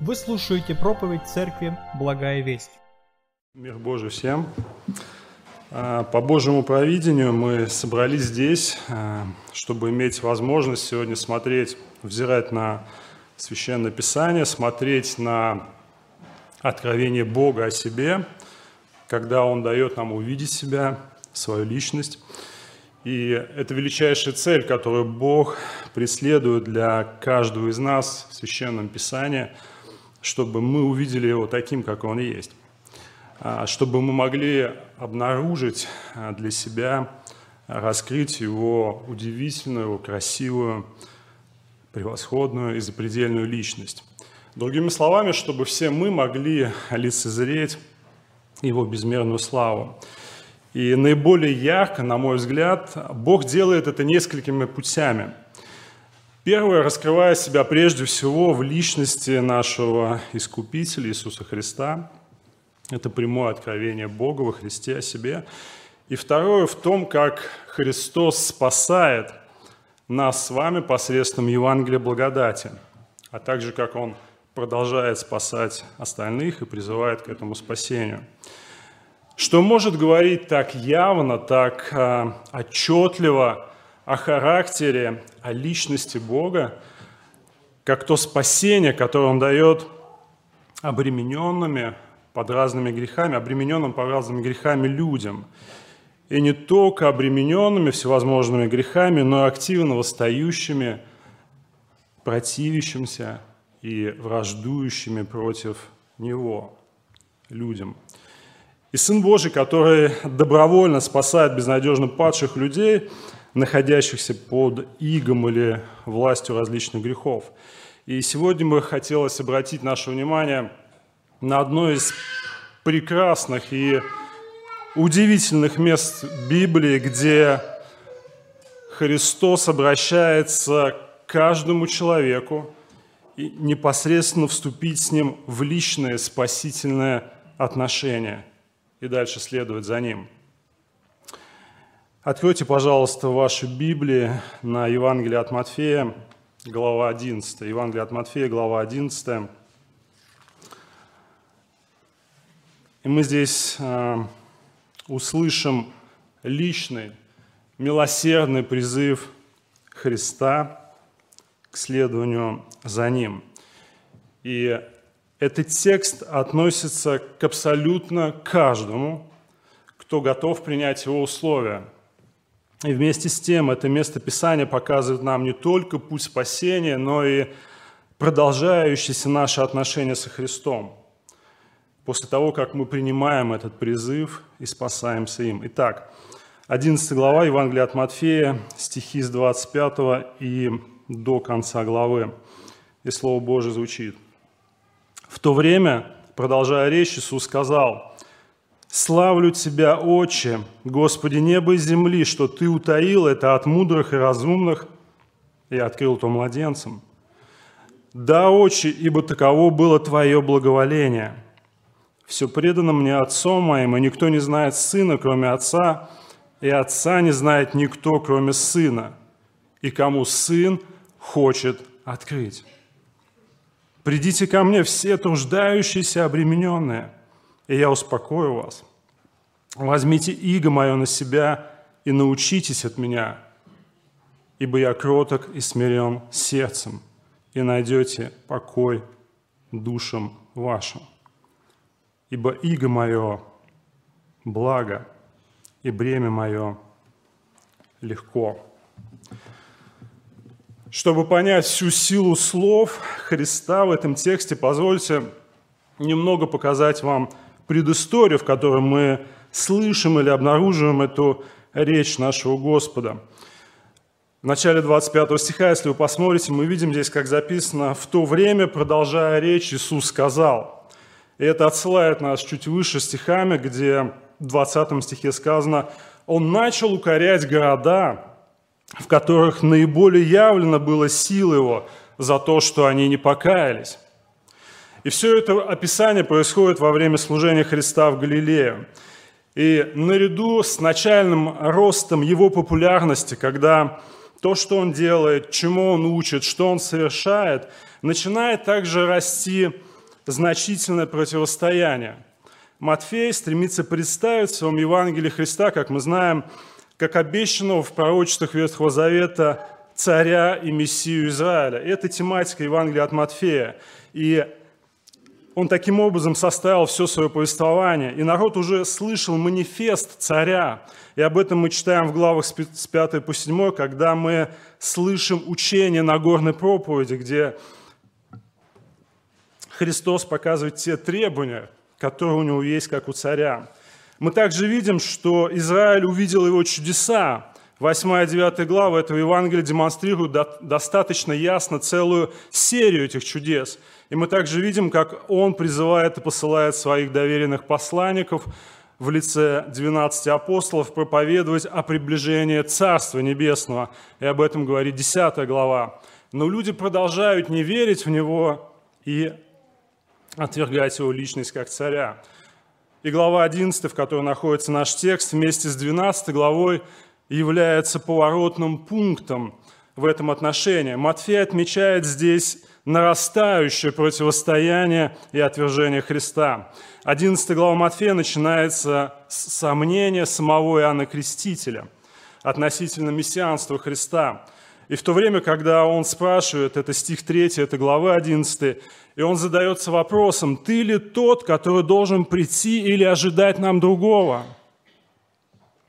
Вы слушаете проповедь Церкви «Благая весть». Мир Божий всем. А, по Божьему провидению мы собрались здесь, а, чтобы иметь возможность сегодня смотреть, взирать на Священное Писание, смотреть на откровение Бога о себе, когда Он дает нам увидеть себя, свою личность. И это величайшая цель, которую Бог преследует для каждого из нас в Священном Писании, чтобы мы увидели Его таким, как Он есть. А, чтобы мы могли обнаружить а, для себя, раскрыть Его удивительную, красивую, превосходную и запредельную личность. Другими словами, чтобы все мы могли лицезреть Его безмерную славу. И наиболее ярко, на мой взгляд, Бог делает это несколькими путями. Первое, раскрывая себя прежде всего в личности нашего Искупителя Иисуса Христа. Это прямое откровение Бога во Христе о себе. И второе в том, как Христос спасает нас с вами посредством Евангелия благодати, а также как Он продолжает спасать остальных и призывает к этому спасению – что может говорить так явно, так э, отчетливо о характере, о личности Бога, как то спасение, которое Он дает обремененными под разными грехами, обремененным по разными грехами людям. И не только обремененными всевозможными грехами, но и активно восстающими, противящимся и враждующими против Него людям – и Сын Божий, который добровольно спасает безнадежно падших людей, находящихся под игом или властью различных грехов. И сегодня бы хотелось обратить наше внимание на одно из прекрасных и удивительных мест Библии, где Христос обращается к каждому человеку и непосредственно вступить с ним в личное спасительное отношение – и дальше следовать за ним. Откройте, пожалуйста, ваши Библии на Евангелие от Матфея, глава 11. Евангелие от Матфея, глава 11. И мы здесь э, услышим личный, милосердный призыв Христа к следованию за Ним. И этот текст относится к абсолютно каждому, кто готов принять его условия. И вместе с тем это место Писания показывает нам не только путь спасения, но и продолжающиеся наши отношения со Христом после того, как мы принимаем этот призыв и спасаемся им. Итак, 11 глава Евангелия от Матфея, стихи с 25 и до конца главы. И Слово Божие звучит – в то время, продолжая речь, Иисус сказал, «Славлю Тебя, Отче, Господи неба и земли, что Ты утаил это от мудрых и разумных и открыл то младенцам. Да, Отче, ибо таково было Твое благоволение. Все предано мне Отцом моим, и никто не знает Сына, кроме Отца, и Отца не знает никто, кроме Сына, и кому Сын хочет открыть». Придите ко мне все труждающиеся, обремененные, и я успокою вас. Возьмите иго мое на себя и научитесь от меня, ибо я кроток и смирен сердцем, и найдете покой душам вашим. Ибо иго мое благо, и бремя мое легко. Чтобы понять всю силу слов Христа в этом тексте, позвольте немного показать вам предысторию, в которой мы слышим или обнаруживаем эту речь нашего Господа. В начале 25 стиха, если вы посмотрите, мы видим здесь, как записано, «В то время, продолжая речь, Иисус сказал». И это отсылает нас чуть выше стихами, где в 20 стихе сказано, «Он начал укорять города, в которых наиболее явлено было сил его за то, что они не покаялись. И все это описание происходит во время служения Христа в Галилее. И наряду с начальным ростом его популярности, когда то, что он делает, чему он учит, что он совершает, начинает также расти значительное противостояние. Матфей стремится представить в своем Евангелии Христа, как мы знаем, как обещанного в пророчествах Ветхого Завета царя и мессию Израиля. Это тематика Евангелия от Матфея. И он таким образом составил все свое повествование. И народ уже слышал манифест царя. И об этом мы читаем в главах с 5 по 7, когда мы слышим учение Нагорной проповеди, где Христос показывает те требования, которые у него есть, как у царя. Мы также видим, что Израиль увидел его чудеса. 8 и 9 глава этого Евангелия демонстрируют достаточно ясно целую серию этих чудес. И мы также видим, как он призывает и посылает своих доверенных посланников в лице 12 апостолов проповедовать о приближении Царства Небесного. И об этом говорит 10 глава. Но люди продолжают не верить в Него и отвергать Его личность как царя. И глава 11, в которой находится наш текст, вместе с 12 главой является поворотным пунктом в этом отношении. Матфей отмечает здесь нарастающее противостояние и отвержение Христа. 11 глава Матфея начинается с сомнения самого Иоанна Крестителя относительно мессианства Христа. И в то время, когда он спрашивает, это стих 3, это глава 11, и он задается вопросом, ты ли тот, который должен прийти или ожидать нам другого?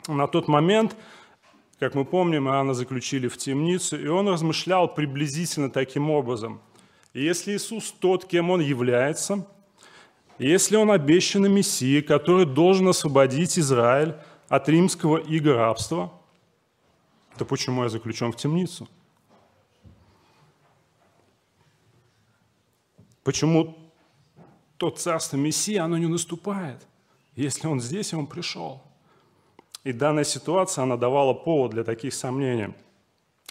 На тот момент как мы помним, Иоанна заключили в темницу, и он размышлял приблизительно таким образом. Если Иисус тот, кем Он является, если Он обещанный Мессия, который должен освободить Израиль от римского иго рабства, то почему я заключен в темницу? Почему то царство Мессии, оно не наступает, если он здесь, и он пришел? И данная ситуация, она давала повод для таких сомнений.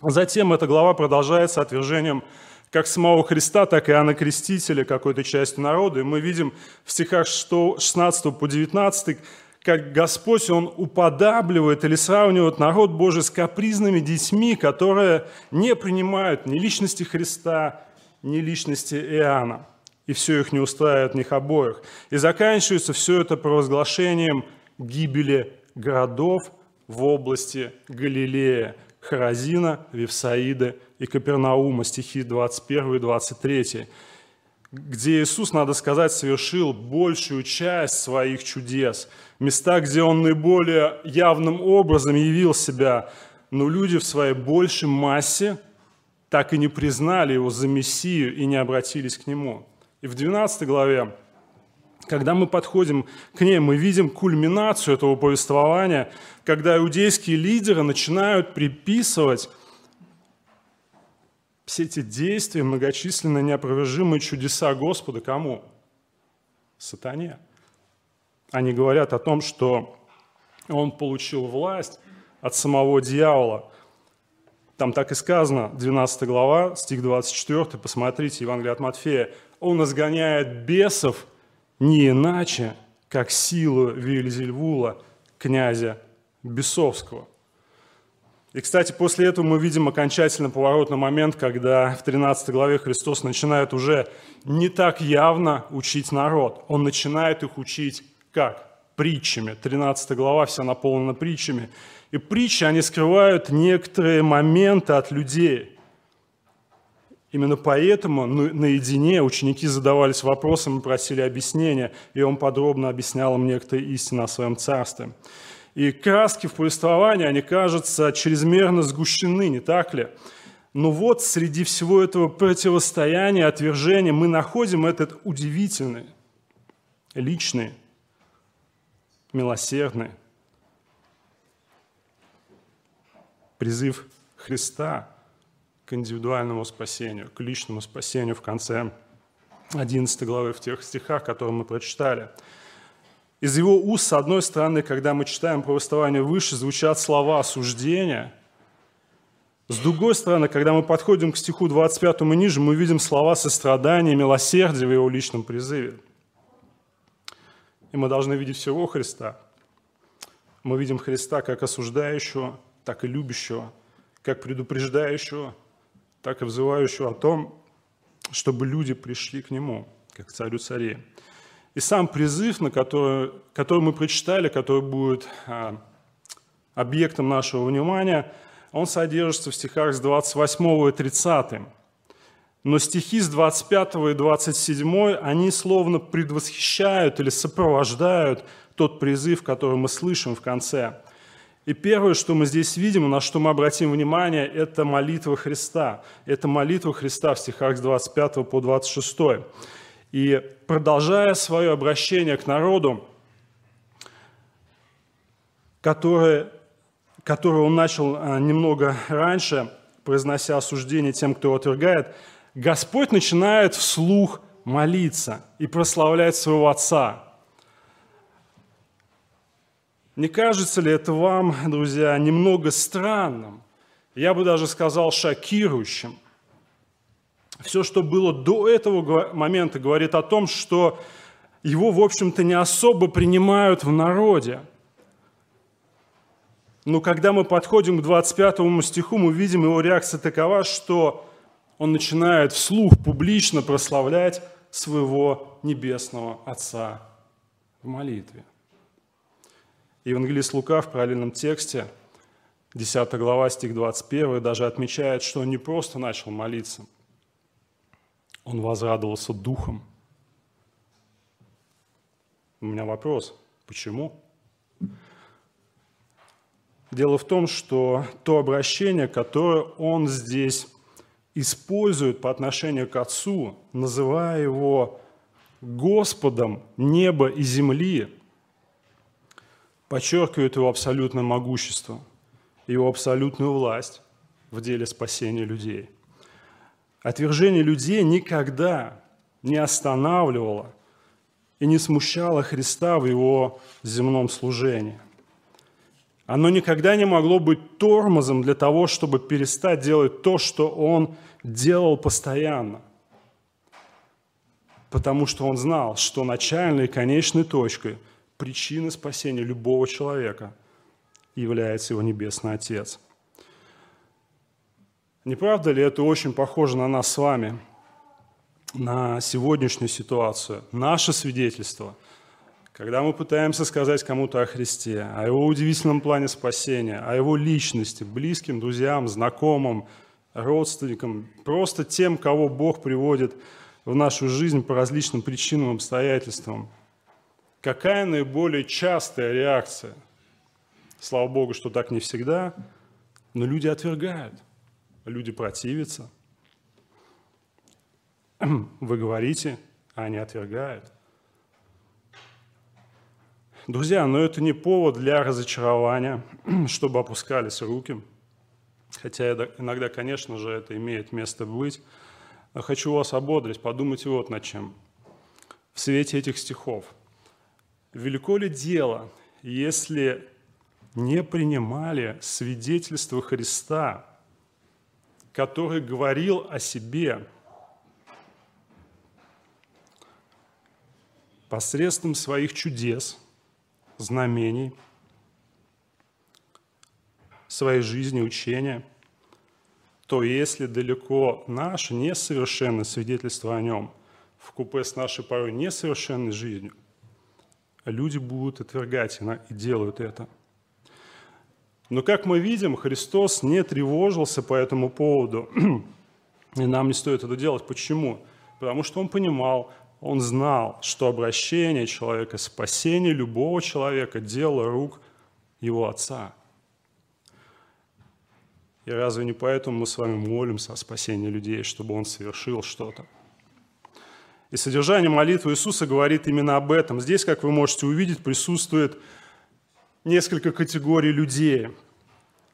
Затем эта глава продолжается отвержением как самого Христа, так и Иоанна Крестителя, какой-то части народа. И мы видим в стихах 16 по 19, как Господь, Он уподабливает или сравнивает народ Божий с капризными детьми, которые не принимают ни личности Христа, ни личности Иоанна. И все их не устраивает них обоих. И заканчивается все это провозглашением гибели городов в области Галилея, Харазина, Вифсаида и Капернаума, стихи 21 и 23, где Иисус, надо сказать, совершил большую часть своих чудес, места, где Он наиболее явным образом явил себя, но люди в своей большей массе так и не признали Его за Мессию и не обратились к Нему. И в 12 главе когда мы подходим к ней, мы видим кульминацию этого повествования, когда иудейские лидеры начинают приписывать все эти действия, многочисленные неопровержимые чудеса Господа кому? Сатане. Они говорят о том, что он получил власть от самого дьявола. Там так и сказано, 12 глава, стих 24, посмотрите, Евангелие от Матфея. Он изгоняет бесов – не иначе, как силу Вильзельвула, князя Бесовского. И, кстати, после этого мы видим окончательно поворотный момент, когда в 13 главе Христос начинает уже не так явно учить народ. Он начинает их учить как? Притчами. 13 глава вся наполнена притчами. И притчи, они скрывают некоторые моменты от людей – Именно поэтому наедине ученики задавались вопросом и просили объяснения, и он подробно объяснял им некоторые истины о своем царстве. И краски в повествовании, они кажутся чрезмерно сгущены, не так ли? Но вот среди всего этого противостояния, отвержения мы находим этот удивительный, личный, милосердный призыв Христа – к индивидуальному спасению, к личному спасению в конце 11 главы, в тех стихах, которые мы прочитали. Из его уст, с одной стороны, когда мы читаем повествование выше, звучат слова осуждения. С другой стороны, когда мы подходим к стиху 25 и ниже, мы видим слова сострадания, милосердия в его личном призыве. И мы должны видеть всего Христа. Мы видим Христа как осуждающего, так и любящего, как предупреждающего, так и взывающего о том, чтобы люди пришли к Нему, как царю царей. И сам призыв, на который, который мы прочитали, который будет а, объектом нашего внимания, он содержится в стихах с 28 и 30. Но стихи с 25 и 27, они словно предвосхищают или сопровождают тот призыв, который мы слышим в конце. И первое, что мы здесь видим, на что мы обратим внимание, это молитва Христа. Это молитва Христа в стихах с 25 по 26. И продолжая свое обращение к народу, которое, которое он начал а, немного раньше, произнося осуждение тем, кто отвергает, Господь начинает вслух молиться и прославлять своего Отца. Не кажется ли это вам, друзья, немного странным? Я бы даже сказал шокирующим – все, что было до этого момента, говорит о том, что его, в общем-то, не особо принимают в народе. Но когда мы подходим к 25 стиху, мы видим его реакция такова, что он начинает вслух публично прославлять своего небесного Отца в молитве. Евангелист Лука в параллельном тексте, 10 глава, стих 21, даже отмечает, что он не просто начал молиться – он возрадовался духом. У меня вопрос, почему? Дело в том, что то обращение, которое он здесь использует по отношению к Отцу, называя его Господом неба и земли, подчеркивает его абсолютное могущество, его абсолютную власть в деле спасения людей – Отвержение людей никогда не останавливало и не смущало Христа в его земном служении. Оно никогда не могло быть тормозом для того, чтобы перестать делать то, что он делал постоянно. Потому что он знал, что начальной и конечной точкой причины спасения любого человека является его Небесный Отец – не правда ли это очень похоже на нас с вами, на сегодняшнюю ситуацию, наше свидетельство, когда мы пытаемся сказать кому-то о Христе, о Его удивительном плане спасения, о Его личности, близким, друзьям, знакомым, родственникам, просто тем, кого Бог приводит в нашу жизнь по различным причинам, обстоятельствам. Какая наиболее частая реакция? Слава Богу, что так не всегда, но люди отвергают – люди противятся. Вы говорите, а они отвергают. Друзья, но это не повод для разочарования, чтобы опускались руки. Хотя иногда, конечно же, это имеет место быть. Но хочу вас ободрить, подумайте вот над чем. В свете этих стихов. Велико ли дело, если не принимали свидетельство Христа который говорил о себе посредством своих чудес, знамений, своей жизни, учения, то если далеко наше несовершенное свидетельство о нем в купе с нашей порой несовершенной жизнью, люди будут отвергать и делают это – но, как мы видим, Христос не тревожился по этому поводу, и нам не стоит это делать. Почему? Потому что Он понимал, Он знал, что обращение человека, спасение любого человека – дело рук Его Отца. И разве не поэтому мы с вами молимся о спасении людей, чтобы Он совершил что-то? И содержание молитвы Иисуса говорит именно об этом. Здесь, как вы можете увидеть, присутствует несколько категорий людей.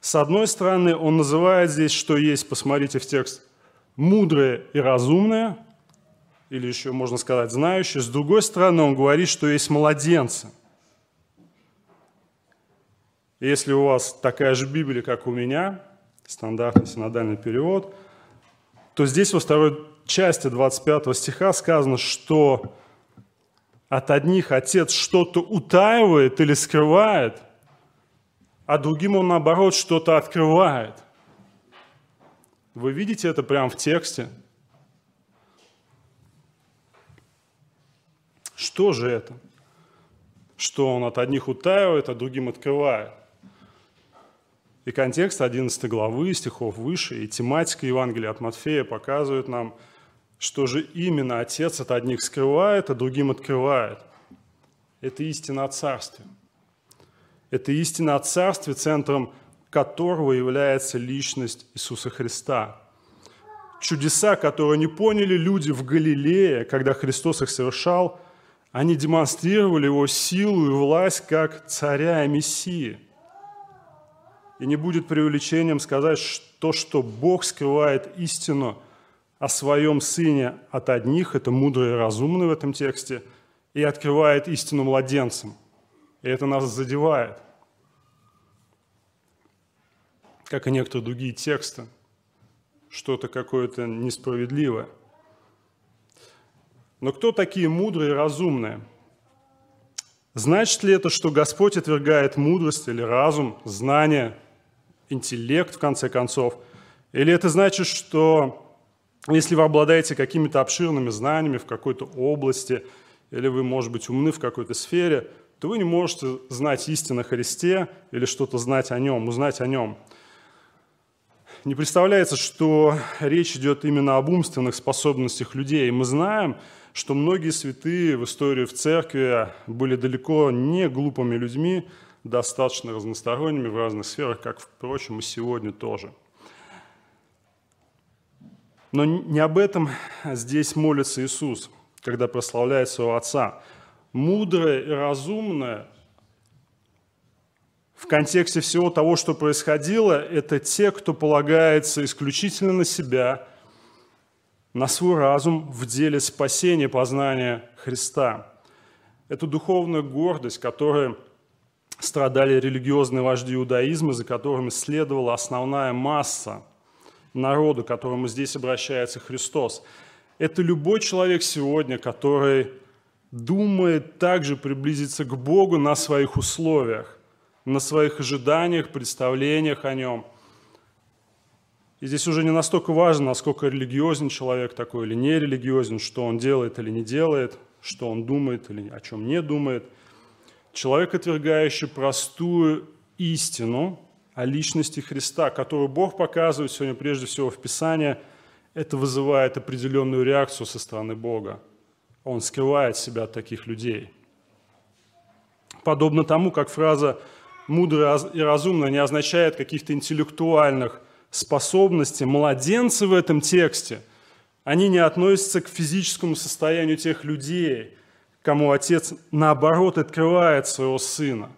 С одной стороны, он называет здесь, что есть, посмотрите в текст, мудрое и разумное, или еще можно сказать знающее. С другой стороны, он говорит, что есть младенцы. Если у вас такая же Библия, как у меня, стандартный синодальный перевод, то здесь во второй части 25 стиха сказано, что от одних отец что-то утаивает или скрывает, а другим он, наоборот, что-то открывает. Вы видите это прямо в тексте? Что же это? Что он от одних утаивает, а другим открывает? И контекст 11 главы, стихов выше, и тематика Евангелия от Матфея показывают нам, что же именно Отец от одних скрывает, а другим открывает. Это истина о Царстве. Это истина о Царстве, центром которого является личность Иисуса Христа. Чудеса, которые не поняли люди в Галилее, когда Христос их совершал, они демонстрировали его силу и власть как царя и мессии – и не будет преувеличением сказать, что, что Бог скрывает истину о своем Сыне от одних, это мудрые и разумные в этом тексте, и открывает истину младенцам. И это нас задевает, как и некоторые другие тексты, что-то какое-то несправедливое. Но кто такие мудрые и разумные? Значит ли это, что Господь отвергает мудрость или разум, знание, интеллект, в конце концов? Или это значит, что если вы обладаете какими-то обширными знаниями в какой-то области, или вы, может быть, умны в какой-то сфере, то вы не можете знать истину Христе или что-то знать о Нем, узнать о Нем. Не представляется, что речь идет именно об умственных способностях людей. Мы знаем, что многие святые в истории в церкви были далеко не глупыми людьми, достаточно разносторонними в разных сферах, как, впрочем, и сегодня тоже. Но не об этом здесь молится Иисус, когда прославляет своего Отца. Мудрое и разумное в контексте всего того, что происходило, это те, кто полагается исключительно на себя, на свой разум в деле спасения, познания Христа. Это духовная гордость, которая страдали религиозные вожди иудаизма, за которыми следовала основная масса народа, к которому здесь обращается Христос. Это любой человек сегодня, который думает также приблизиться к Богу на своих условиях, на своих ожиданиях, представлениях о Нем. И здесь уже не настолько важно, насколько религиозен человек такой или не религиозен, что он делает или не делает, что он думает или о чем не думает – человек, отвергающий простую истину о личности Христа, которую Бог показывает сегодня прежде всего в Писании, это вызывает определенную реакцию со стороны Бога. Он скрывает себя от таких людей. Подобно тому, как фраза «мудрый и разумно» не означает каких-то интеллектуальных способностей, младенцы в этом тексте, они не относятся к физическому состоянию тех людей – кому Отец, наоборот, открывает своего Сына.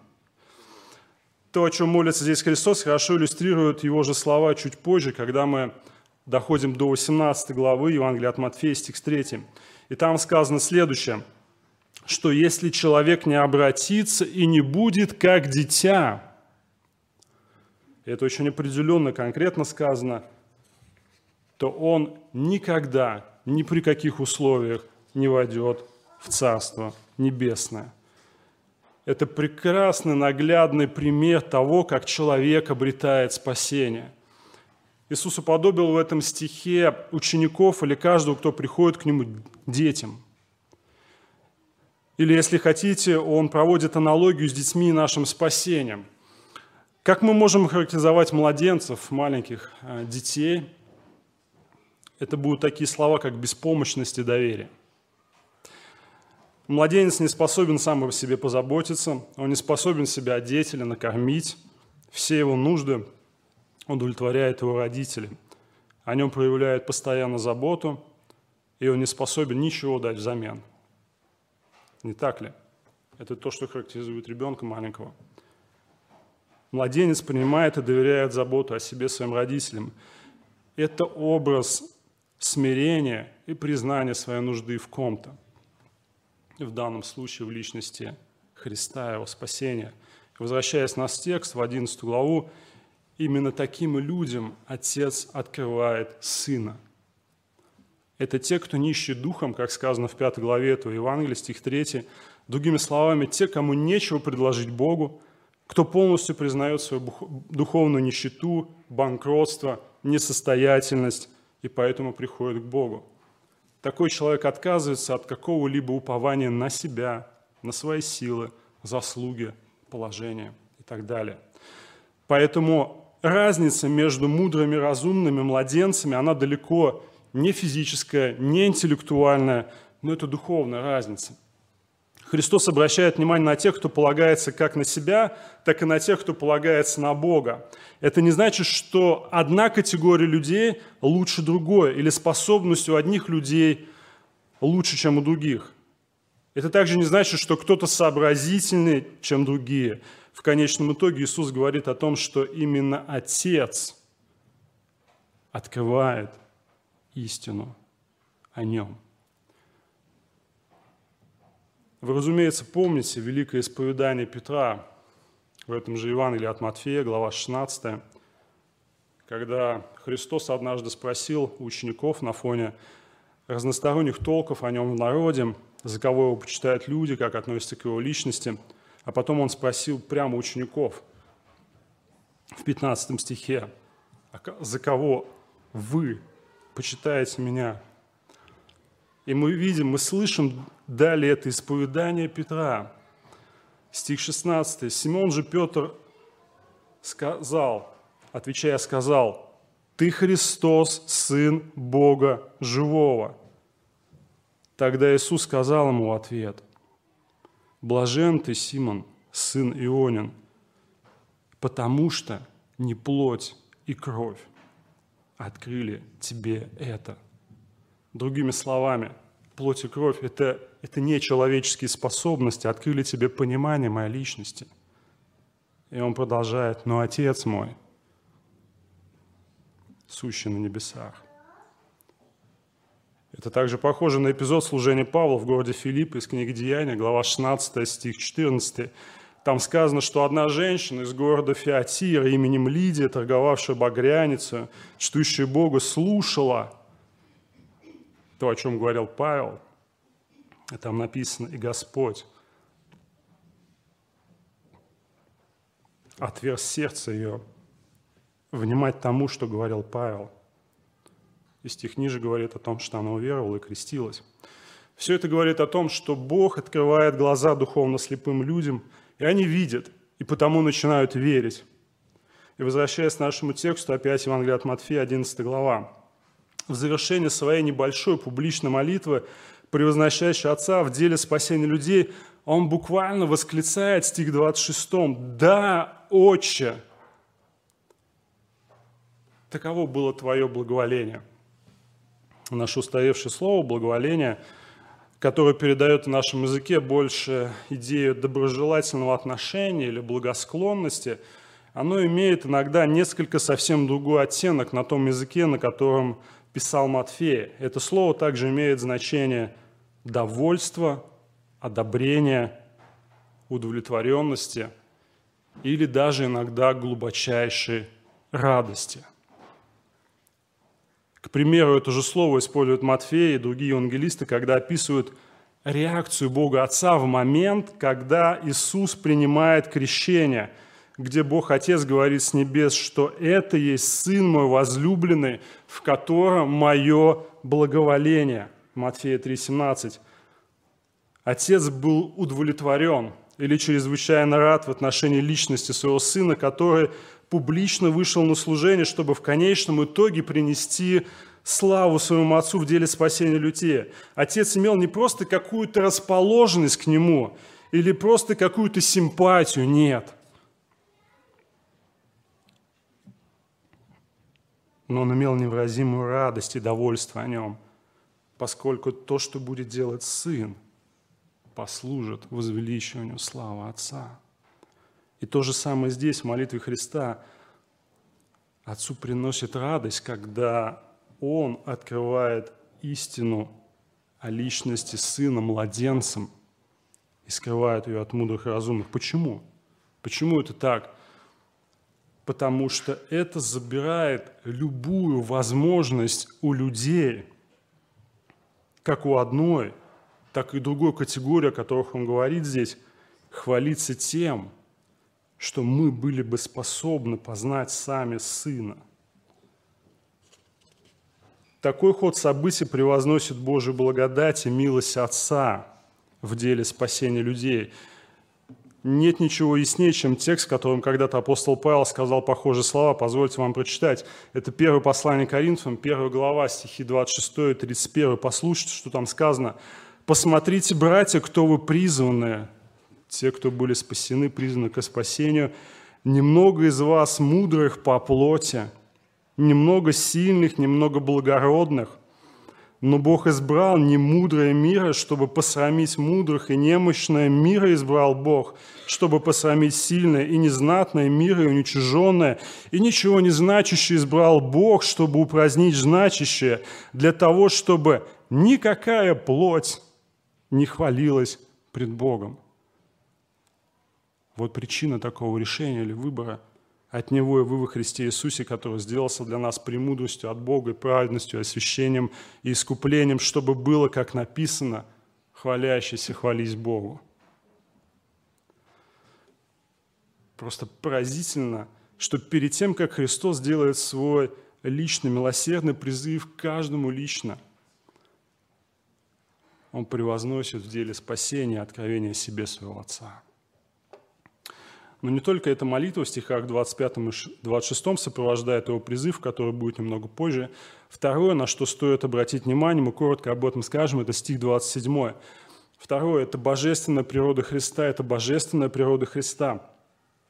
То, о чем молится здесь Христос, хорошо иллюстрирует его же слова чуть позже, когда мы доходим до 18 главы Евангелия от Матфея, стих 3. И там сказано следующее, что если человек не обратится и не будет как дитя, это очень определенно, конкретно сказано, то он никогда, ни при каких условиях не войдет в Царство Небесное. Это прекрасный, наглядный пример того, как человек обретает спасение. Иисус уподобил в этом стихе учеников или каждого, кто приходит к Нему, детям. Или, если хотите, он проводит аналогию с детьми и нашим спасением. Как мы можем характеризовать младенцев, маленьких э, детей? Это будут такие слова, как беспомощность и доверие. Младенец не способен сам о себе позаботиться, он не способен себя одеть или накормить. Все его нужды удовлетворяют его родители. О нем проявляют постоянно заботу, и он не способен ничего дать взамен. Не так ли? Это то, что характеризует ребенка маленького. Младенец принимает и доверяет заботу о себе своим родителям. Это образ смирения и признания своей нужды в ком-то – в данном случае в личности Христа, Его спасения. Возвращаясь на текст, в 11 главу, именно таким людям Отец открывает Сына. Это те, кто нищий духом, как сказано в 5 главе этого Евангелия, стих 3. Другими словами, те, кому нечего предложить Богу, кто полностью признает свою духовную нищету, банкротство, несостоятельность и поэтому приходит к Богу. такой человек отказывается от какого-либо упования на себя, на свои силы, заслуги, положение и так далее. Поэтому разница между мудрыми, разумными младенцами, она далеко не физическая, не интеллектуальная, но это духовная разница. Христос обращает внимание на тех, кто полагается как на себя, так и на тех, кто полагается на Бога. Это не значит, что одна категория людей лучше другой, или способность у одних людей лучше, чем у других. Это также не значит, что кто-то сообразительнее, чем другие. В конечном итоге Иисус говорит о том, что именно Отец открывает истину о Нем. Вы, разумеется, помните великое исповедание Петра в этом же Евангелии от Матфея, глава 16, когда Христос однажды спросил учеников на фоне разносторонних толков о нем в народе, за кого его почитают люди, как относятся к его личности. А потом он спросил прямо учеников в 15 стихе, «А за кого вы почитаете меня? И мы видим, мы слышим далее это исповедание Петра. Стих 16. «Симон же Петр сказал, отвечая, сказал, «Ты Христос, Сын Бога Живого». Тогда Иисус сказал ему ответ, «Блажен ты, Симон, сын Ионин, потому что не плоть и кровь открыли тебе это». Другими словами, плоть и кровь – это, это не человеческие способности, открыли тебе понимание моей личности. И он продолжает, но Отец мой, сущий на небесах. Это также похоже на эпизод служения Павла в городе Филипп из книги Деяния, глава 16, стих 14. Там сказано, что одна женщина из города Феатира именем Лидия, торговавшая багряницу, чтущая Бога, слушала то, о чем говорил Павел. И там написано «И Господь отверз сердце ее внимать тому, что говорил Павел – и стих ниже говорит о том, что она уверовала и крестилась. Все это говорит о том, что Бог открывает глаза духовно слепым людям, и они видят, и потому начинают верить. И возвращаясь к нашему тексту, опять Евангелие от Матфея, 11 глава. В завершении своей небольшой публичной молитвы, превозносящей Отца в деле спасения людей, он буквально восклицает стих 26 «Да, Отче!» Таково было Твое благоволение – наше устаревшее слово «благоволение», которое передает в нашем языке больше идею доброжелательного отношения или благосклонности, оно имеет иногда несколько совсем другой оттенок на том языке, на котором писал Матфей. Это слово также имеет значение довольства, одобрения, удовлетворенности или даже иногда глубочайшей радости – к примеру, это же слово используют Матфей и другие евангелисты, когда описывают реакцию Бога Отца в момент, когда Иисус принимает крещение, где Бог Отец говорит с небес, что это есть Сын мой возлюбленный, в котором мое благоволение. Матфея 3,17. Отец был удовлетворен или чрезвычайно рад в отношении личности своего Сына, который публично вышел на служение, чтобы в конечном итоге принести славу своему Отцу в деле спасения людей. Отец имел не просто какую-то расположенность к Нему или просто какую-то симпатию, нет. Но он имел невыразимую радость и довольство о нем, поскольку то, что будет делать Сын, послужит возвеличиванию славы Отца. И то же самое здесь, в молитве Христа. Отцу приносит радость, когда Он открывает истину о личности Сына младенцем и скрывает ее от мудрых и разумных. Почему? Почему это так? Потому что это забирает любую возможность у людей, как у одной, так и другой категории, о которых он говорит здесь, хвалиться тем, что мы были бы способны познать сами Сына. Такой ход событий превозносит Божию благодать и милость Отца в деле спасения людей. Нет ничего яснее, чем текст, которым когда-то апостол Павел сказал похожие слова. Позвольте вам прочитать. Это первое послание Коринфянам, первая глава, стихи 26 и 31. Послушайте, что там сказано. «Посмотрите, братья, кто вы призванные, те, кто были спасены, призваны к спасению. Немного из вас мудрых по плоти, немного сильных, немного благородных. Но Бог избрал не мудрое мира, чтобы посрамить мудрых, и немощное мира избрал Бог, чтобы посрамить сильное и незнатное мира и уничиженное, и ничего не значащее избрал Бог, чтобы упразднить значащее, для того, чтобы никакая плоть не хвалилась пред Богом. Вот причина такого решения или выбора – от Него и вы во Христе Иисусе, который сделался для нас премудростью от Бога и праведностью, освящением и искуплением, чтобы было, как написано, хвалящийся хвались Богу. Просто поразительно, что перед тем, как Христос делает свой личный милосердный призыв каждому лично, Он превозносит в деле спасения откровения себе своего Отца. Но не только эта молитва в стихах 25 и 26 сопровождает его призыв, который будет немного позже. Второе, на что стоит обратить внимание, мы коротко об этом скажем, это стих 27. Второе – это божественная природа Христа, это божественная природа Христа.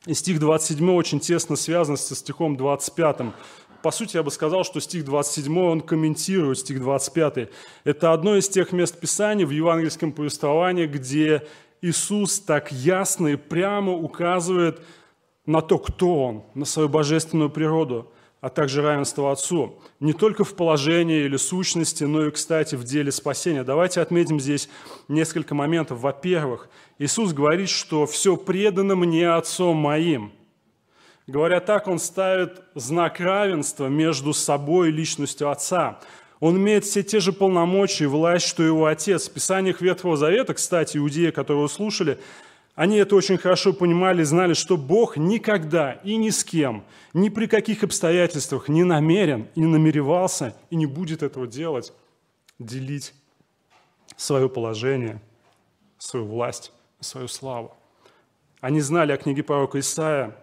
И стих 27 очень тесно связан со стихом 25. По сути, я бы сказал, что стих 27, он комментирует стих 25. Это одно из тех мест Писания в евангельском повествовании, где Иисус так ясно и прямо указывает на то, кто Он, на свою божественную природу, а также равенство Отцу. Не только в положении или сущности, но и, кстати, в деле спасения. Давайте отметим здесь несколько моментов. Во-первых, Иисус говорит, что все предано мне Отцом моим. Говоря так, Он ставит знак равенства между собой и личностью Отца. Он имеет все те же полномочия и власть, что и его отец. В Писаниях Ветхого Завета, кстати, иудеи, которые услышали, они это очень хорошо понимали и знали, что Бог никогда и ни с кем, ни при каких обстоятельствах не намерен не намеревался и не будет этого делать, делить свое положение, свою власть, свою славу. Они знали о книге пророка Исаия,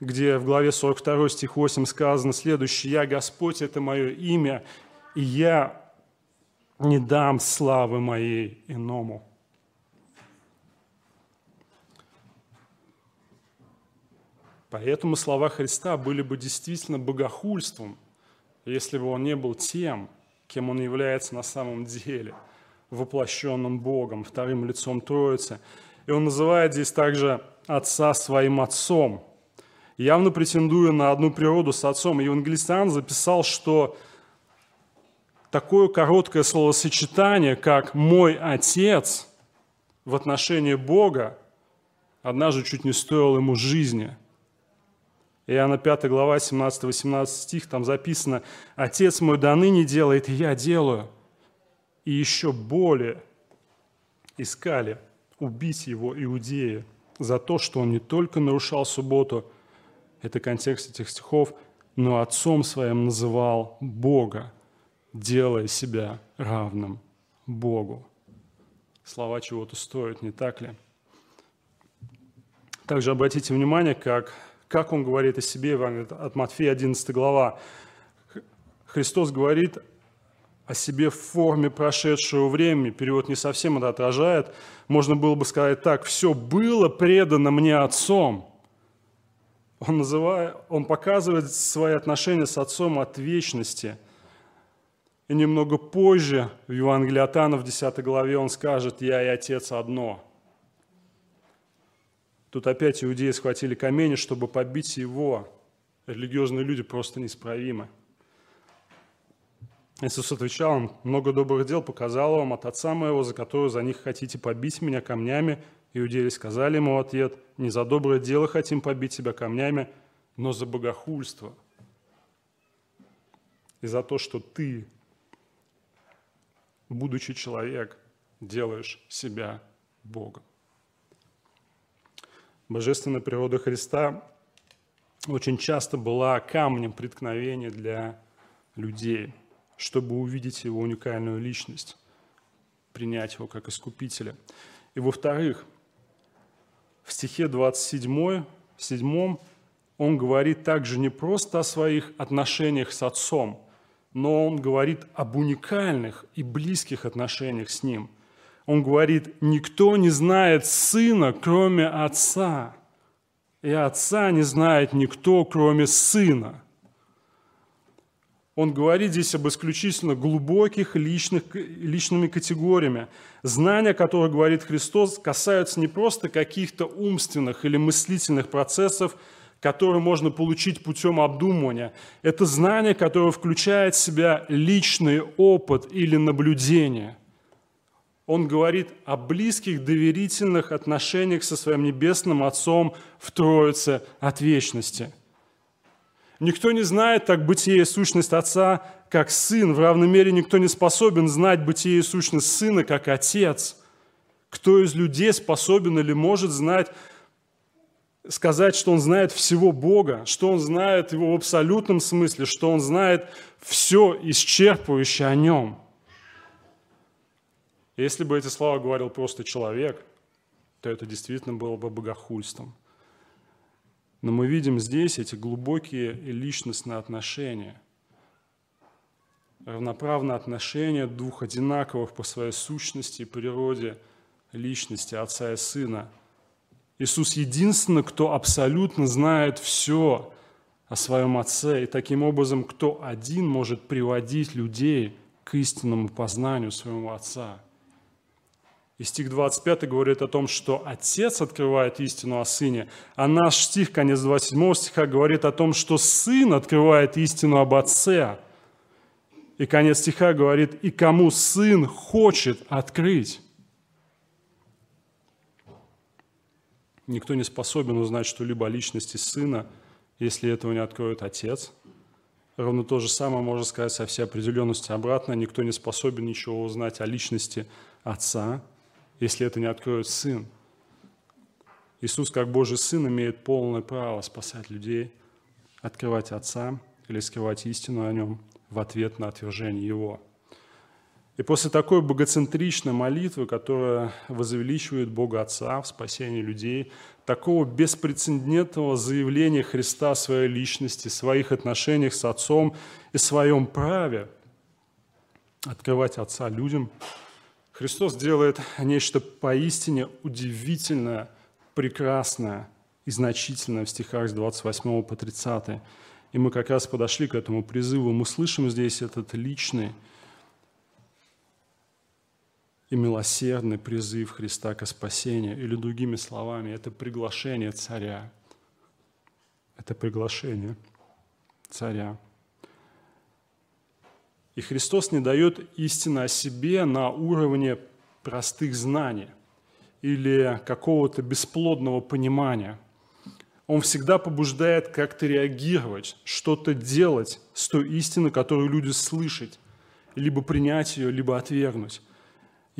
где в главе 42 стих 8 сказано следующее «Я, Господь, это мое имя, и я не дам славы моей иному. Поэтому слова Христа были бы действительно богохульством, если бы он не был тем, кем он является на самом деле, воплощенным Богом, вторым лицом Троицы. И он называет здесь также Отца своим Отцом, явно претендуя на одну природу с Отцом. Евангелист Иоанн записал, что такое короткое словосочетание, как «мой отец» в отношении Бога, однажды чуть не стоило ему жизни. Иоанна 5 глава, 17-18 стих, там записано «Отец мой до ныне делает, и я делаю». И еще более искали убить его иудеи за то, что он не только нарушал субботу, это контекст этих стихов, но отцом своим называл Бога делая себя равным Богу. Слова чего-то стоят, не так ли? Также обратите внимание, как, как он говорит о себе, от Матфея 11 глава. Христос говорит о себе в форме прошедшего времени. Перевод не совсем это отражает. Можно было бы сказать так, все было предано мне Отцом. Он, называет, он показывает свои отношения с Отцом от вечности – и немного позже, в Евангелии от Иоанна, в 10 главе, он скажет «Я и Отец одно». Тут опять иудеи схватили камень, чтобы побить его. Религиозные люди просто неисправимы. Иисус отвечал им, много добрых дел показал вам от Отца моего, за которую за них хотите побить меня камнями. Иудеи сказали ему в ответ, не за доброе дело хотим побить тебя камнями, но за богохульство. И за то, что ты будучи человек, делаешь себя Богом. Божественная природа Христа очень часто была камнем преткновения для людей. чтобы увидеть Его уникальную личность, принять Его как Искупителя. И во-вторых, в стихе 27, 7 он говорит также не просто о своих отношениях с Отцом, но он говорит об уникальных и близких отношениях с Ним. Он говорит, никто не знает Сына, кроме Отца, и Отца не знает никто, кроме Сына – он говорит здесь об исключительно глубоких личных, личными категориями. Знания, о которых говорит Христос, касаются не просто каких-то умственных или мыслительных процессов, которые можно получить путем обдумывания. Это знание, которое включает в себя личный опыт или наблюдение. Он говорит о близких доверительных отношениях со своим Небесным Отцом в Троице от вечности – Никто не знает так бытие и сущность Отца, как Сын. В равной мере никто не способен знать бытие и сущность Сына, как Отец. Кто из людей способен или может знать, сказать, что он знает всего Бога, что он знает его в абсолютном смысле, что он знает все исчерпывающее о нем. Если бы эти слова говорил просто человек, то это действительно было бы богохульством. Но мы видим здесь эти глубокие и личностные отношения, равноправные отношения двух одинаковых по своей сущности и природе личности Отца и Сына. Иисус единственный, кто абсолютно знает все о своем Отце, и таким образом, кто один может приводить людей к истинному познанию своего Отца – и стих 25 говорит о том, что Отец открывает истину о Сыне, а наш стих, конец 27 стиха, говорит о том, что Сын открывает истину об Отце. И конец стиха говорит, и кому Сын хочет открыть. Никто не способен узнать что-либо о личности Сына, если этого не откроет Отец. Ровно то же самое можно сказать со всей определенностью обратно. Никто не способен ничего узнать о личности Отца, если это не откроет Сын. Иисус, как Божий Сын, имеет полное право спасать людей, открывать Отца или скрывать истину о Нем в ответ на отвержение Его. И после такой богоцентричной молитвы, которая возвеличивает Бога Отца в спасении людей, такого беспрецедентного заявления Христа о своей личности, своих отношениях с Отцом и своем праве открывать Отца людям – Христос делает нечто поистине удивительное, прекрасное и значительное в стихах с 28 по 30. И мы как раз подошли к этому призыву. Мы слышим здесь этот личный и милосердный призыв Христа к спасению, или другими словами, это приглашение царя. Это приглашение царя. И Христос не дает истины о себе на уровне простых знаний или какого-то бесплодного понимания. Он всегда побуждает как-то реагировать, что-то делать с той истины, которую люди слышат, либо принять ее, либо отвергнуть.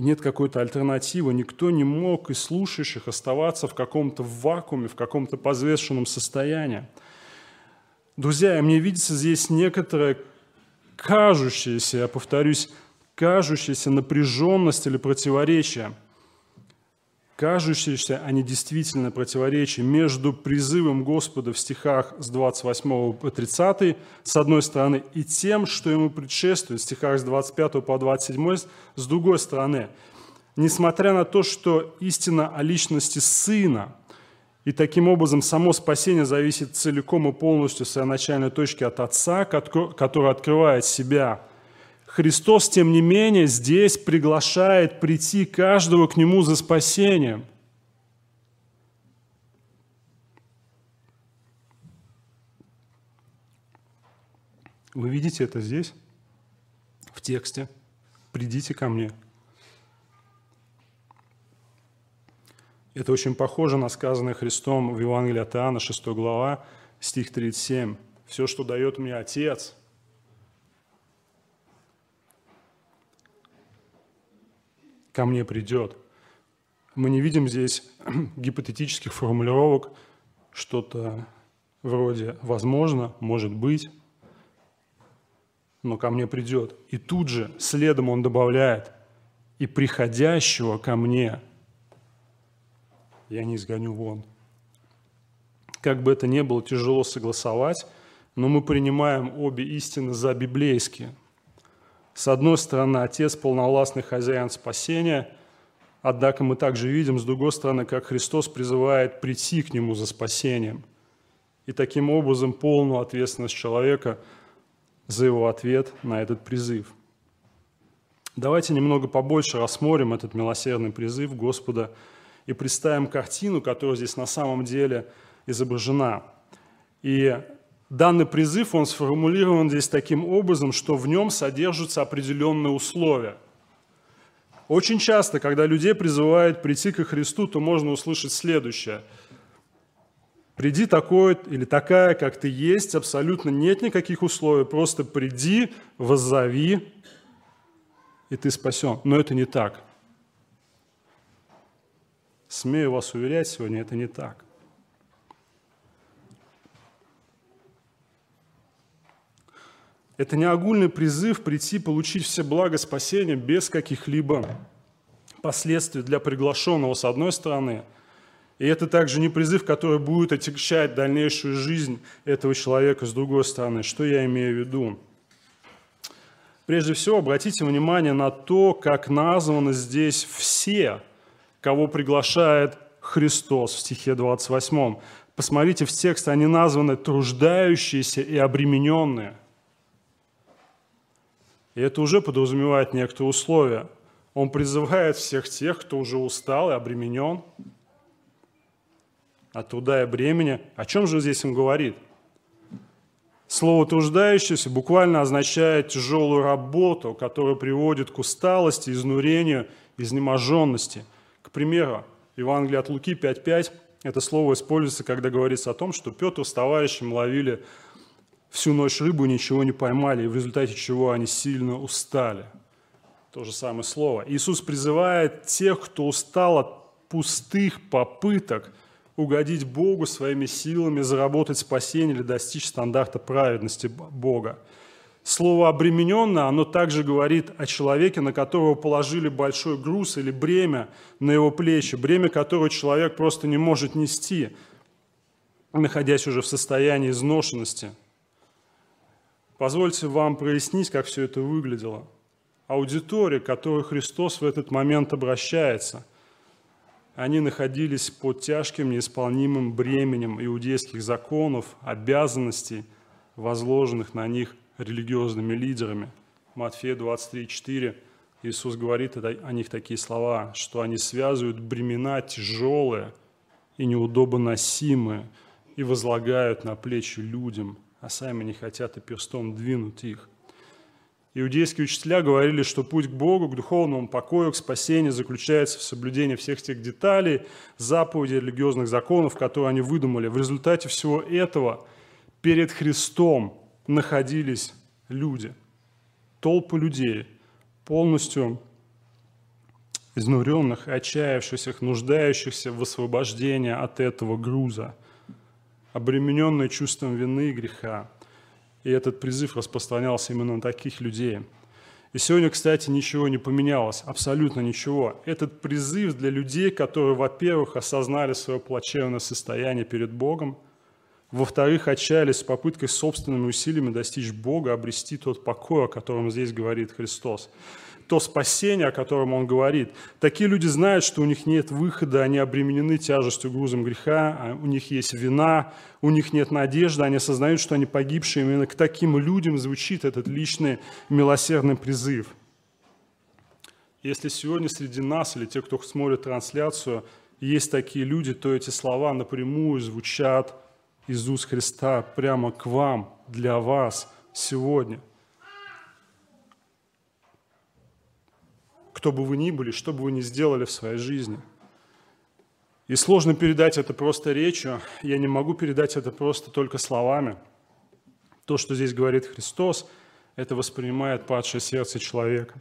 И нет какой-то альтернативы. Никто не мог из слушающих оставаться в каком-то вакууме, в каком-то позвешенном состоянии. Друзья, мне видится здесь некоторое кажущаяся, я повторюсь, кажущаяся напряженность или противоречие, кажущееся, а не действительно противоречие между призывом Господа в стихах с 28 по 30 с одной стороны и тем, что ему предшествует в стихах с 25 по 27 с другой стороны. Несмотря на то, что истина о личности Сына – и таким образом само спасение зависит целиком и полностью с начальной точки от Отца, который открывает себя. Христос, тем не менее, здесь приглашает прийти каждого к Нему за спасением. Вы видите это здесь, в тексте. «Придите ко мне». Это очень похоже на сказанное Христом в Евангелии от Иоанна, 6 глава, стих 37. «Все, что дает мне Отец, ко мне придет». Мы не видим здесь гипотетических формулировок, что-то вроде «возможно», «может быть». но ко мне придет. И тут же следом он добавляет, и приходящего ко мне я не изгоню вон. Как бы это ни было тяжело согласовать, но мы принимаем обе истины за библейские. С одной стороны, Отец – полновластный хозяин спасения, однако мы также видим, с другой стороны, как Христос призывает прийти к Нему за спасением. И таким образом полную ответственность человека за его ответ на этот призыв. Давайте немного побольше рассмотрим этот милосердный призыв Господа и представим картину, которая здесь на самом деле изображена. И данный призыв, он сформулирован здесь таким образом, что в нем содержатся определенные условия. Очень часто, когда людей призывают прийти ко Христу, то можно услышать следующее. Приди такой или такая, как ты есть, абсолютно нет никаких условий, просто приди, воззови, и ты спасен. Но это не так. Смею вас уверять сегодня, это не так. Это не огульный призыв прийти, получить все блага спасения без каких-либо последствий для приглашенного, с одной стороны. И это также не призыв, который будет отягчать дальнейшую жизнь этого человека, с другой стороны. Что я имею в виду? Прежде всего, обратите внимание на то, как названы здесь все, кого приглашает Христос в стихе 28. Посмотрите в текст, они названы труждающиеся и обремененные. И это уже подразумевает некоторые условия. Он призывает всех тех, кто уже устал и обременен от труда и бремени. О чем же здесь он говорит? Слово «труждающийся» буквально означает тяжелую работу, которая приводит к усталости, изнурению, изнеможенности. К примеру, Евангелие от Луки 5.5 это слово используется, когда говорится о том, что Петр с товарищем ловили всю ночь рыбу, ничего не поймали, в результате чего они сильно устали. То же самое слово. Иисус призывает тех, кто устал от пустых попыток угодить Богу своими силами, заработать спасение или достичь стандарта праведности Бога. Слово «обремененно», оно также говорит о человеке, на которого положили большой груз или бремя на его плечи, бремя, которое человек просто не может нести, находясь уже в состоянии изношенности – Позвольте вам прояснить, как все это выглядело. Аудитория, к которой Христос в этот момент обращается, они находились под тяжким неисполнимым бременем иудейских законов, обязанностей, возложенных на них религиозными лидерами. Матфея 23,4 Иисус говорит о них такие слова, что они связывают бремена тяжелые и неудобоносимые и возлагают на плечи людям – а сами не хотят и перстом двинуть их. Иудейские учителя говорили, что путь к Богу, к духовному покою, к спасению заключается в соблюдении всех тех деталей, заповедей, религиозных законов, которые они выдумали. В результате всего этого перед Христом находились люди, толпы людей, полностью изнуренных, отчаявшихся, нуждающихся в освобождении от этого груза – обремененные чувством вины и греха. И этот призыв распространялся именно на таких людей. И сегодня, кстати, ничего не поменялось, абсолютно ничего. Этот призыв для людей, которые, во-первых, осознали свое плачевное состояние перед Богом, во-вторых, отчаялись с попыткой собственными усилиями достичь Бога, обрести тот покой, о котором здесь говорит Христос то спасение, о котором он говорит. Такие люди знают, что у них нет выхода, они обременены тяжестью, грузом греха, а у них есть вина, у них нет надежды, они осознают, что они погибшие. Именно к таким людям звучит этот личный милосердный призыв. Если сегодня среди нас или тех, кто смотрит трансляцию, есть такие люди, то эти слова напрямую звучат из уст Христа прямо к вам, для вас сегодня – кто бы вы ни были, что бы вы ни сделали в своей жизни. И сложно передать это просто речью, я не могу передать это просто только словами. То, что здесь говорит Христос, это воспринимает падшее сердце человека.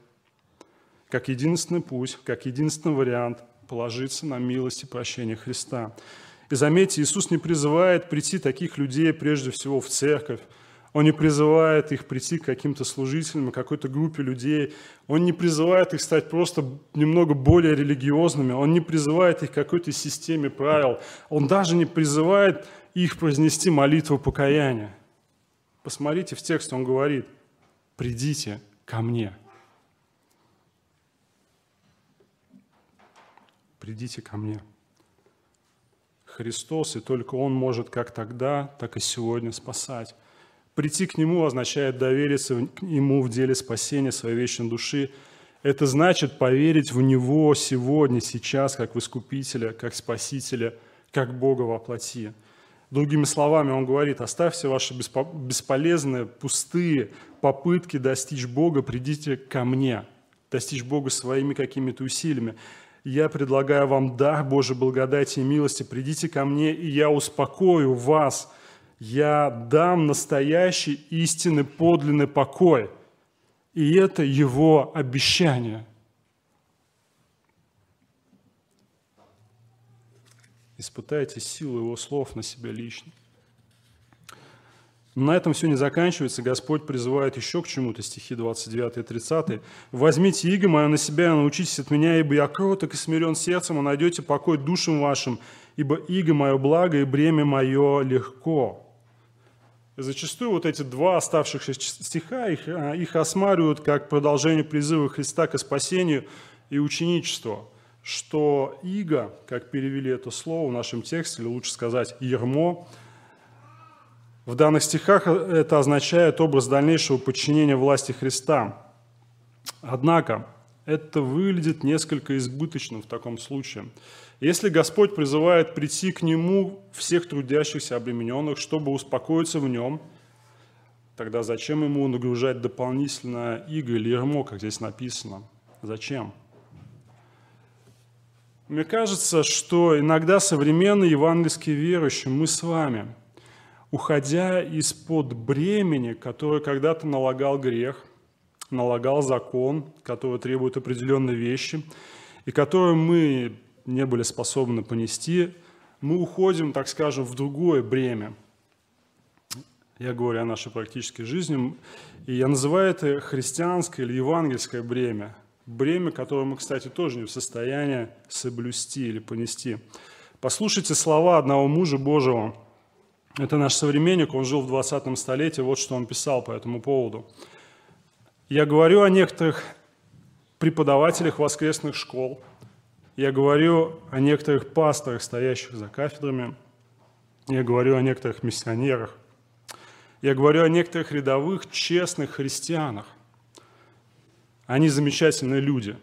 Как единственный путь, как единственный вариант положиться на милость и прощение Христа. И заметьте, Иисус не призывает прийти таких людей прежде всего в церковь, Он не призывает их прийти к каким-то служителям, к какой-то группе людей. Он не призывает их стать просто немного более религиозными. Он не призывает их к какой-то системе правил. Он даже не призывает их произнести молитву покаяния. Посмотрите в текст, он говорит, придите ко мне. Придите ко мне. Христос, и только Он может как тогда, так и сегодня спасать. Прийти к Нему означает довериться Ему в деле спасения своей вечной души. Это значит поверить в Него сегодня, сейчас, как в Искупителя, как Спасителя, как Бога во плоти. Другими словами, он говорит, оставьте ваши бесполезные, пустые попытки достичь Бога, придите ко мне, достичь Бога своими какими-то усилиями. Я предлагаю вам дар Божьей благодати и милости. Придите ко мне, и я успокою вас. Я дам настоящий, истинный, подлинный покой. И это его обещание. Испытайте силу его слов на себя лично. Но на этом все не заканчивается. Господь призывает еще к чему-то, стихи 29 и 30. «Возьмите иго мое на себя и научитесь от меня, ибо я кроток и смирен сердцем, и найдете покой душам вашим, ибо иго мое благо и бремя мое легко». Зачастую вот эти два оставшихся стиха, их, а, их осматривают как продолжение призыва Христа к спасению и ученичеству – что иго, как перевели это слово в нашем тексте, или лучше сказать ермо, в данных стихах это означает образ дальнейшего подчинения власти Христа. Однако это выглядит несколько избыточным в таком случае. Если Господь призывает прийти к Нему всех трудящихся обремененных, чтобы успокоиться в Нем, тогда зачем Ему нагружать дополнительно иго или ермо, как здесь написано? Зачем? Мне кажется, что иногда современные евангельские верующие, мы с вами, уходя из-под бремени, которое когда-то налагал грех, налагал закон, который требует определенной вещи, и которую мы не были способны понести, мы уходим, так скажем, в другое бремя. Я говорю о нашей практической жизни, и я называю это христианское или евангельское бремя – бремя, которое мы, кстати, тоже не в состоянии соблюсти или понести. Послушайте слова одного мужа Божьего. Это наш современник, он жил в 20 столетии, вот что он писал по этому поводу. «Я говорю о некоторых преподавателях воскресных школ, я говорю о некоторых пасторах, стоящих за кафедрами, я говорю о некоторых миссионерах, я говорю о некоторых рядовых честных христианах, они замечательные люди.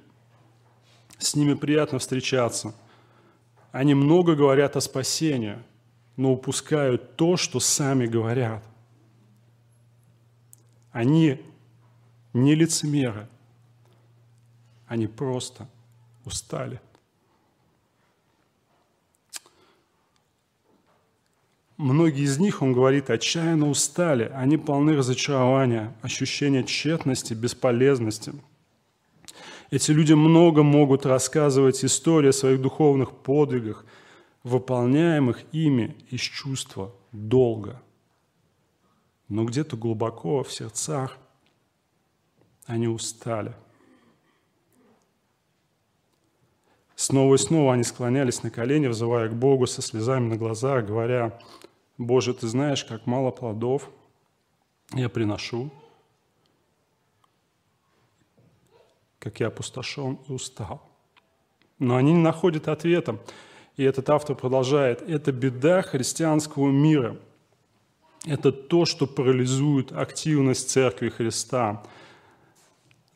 С ними приятно встречаться. Они много говорят о спасении, но упускают то, что сами говорят. Они не лицемеры. Они просто устали. Многие из них, он говорит, отчаянно устали. Они полны разочарования, ощущения тщетности, бесполезности – эти люди много могут рассказывать истории о своих духовных подвигах, выполняемых ими из чувства долга. Но где-то глубоко в сердцах они устали. Снова и снова они склонялись на колени, взывая к Богу со слезами на глазах, говоря, «Боже, Ты знаешь, как мало плодов я приношу, как я опустошен и устал. Но они не находят ответа. И этот автор продолжает. Это беда христианского мира. Это то, что парализует активность Церкви Христа.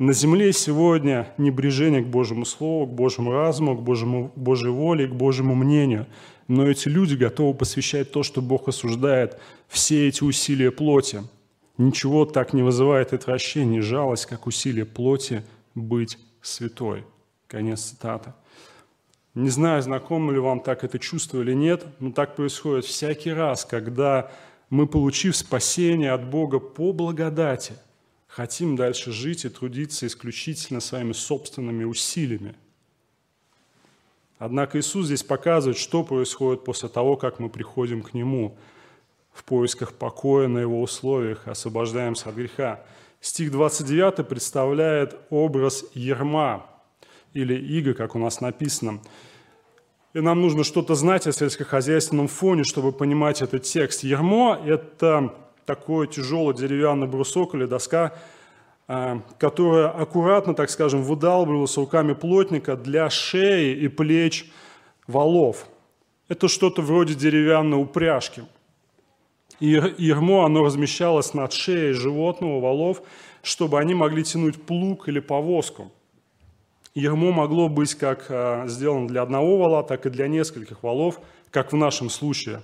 На земле сегодня небрежение к Божьему Слову, к Божьему разуму, к Божьему, Божьей воле, к Божьему мнению. Но эти люди готовы посвящать то, что Бог осуждает, все эти усилия плоти. Ничего так не вызывает отвращение и жалость, как усилия плоти быть святой. Конец цитаты. Не знаю, знакомо ли вам так это чувство или нет, но так происходит всякий раз, когда мы, получив спасение от Бога по благодати, хотим дальше жить и трудиться исключительно своими собственными усилиями. Однако Иисус здесь показывает, что происходит после того, как мы приходим к Нему. в поисках покоя на его условиях, освобождаемся от греха. Стих 29 представляет образ ерма или иго, как у нас написано. И нам нужно что-то знать о сельскохозяйственном фоне, чтобы понимать этот текст. Ермо – это такой тяжелый деревянный брусок или доска, а, которая аккуратно, так скажем, выдалбливалась руками плотника для шеи и плеч валов. Это что-то вроде деревянной упряжки. И ермо, оно размещалось над шеей животного, валов, чтобы они могли тянуть плуг или повозку. Ермо могло быть как а, сделано для одного вала, так и для нескольких валов, как в нашем случае.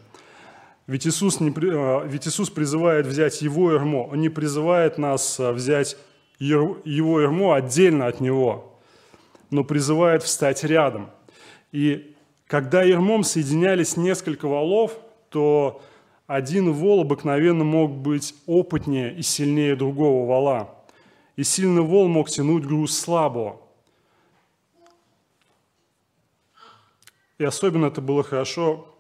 Ведь Иисус, не, а, ведь Иисус призывает взять Его ермо, Он не призывает нас взять его ермо отдельно от него, но призывает встать рядом. И когда ермом соединялись несколько валов, то один вол обыкновенно мог быть опытнее и сильнее другого вала. И сильный вол мог тянуть груз слабого. И особенно это было хорошо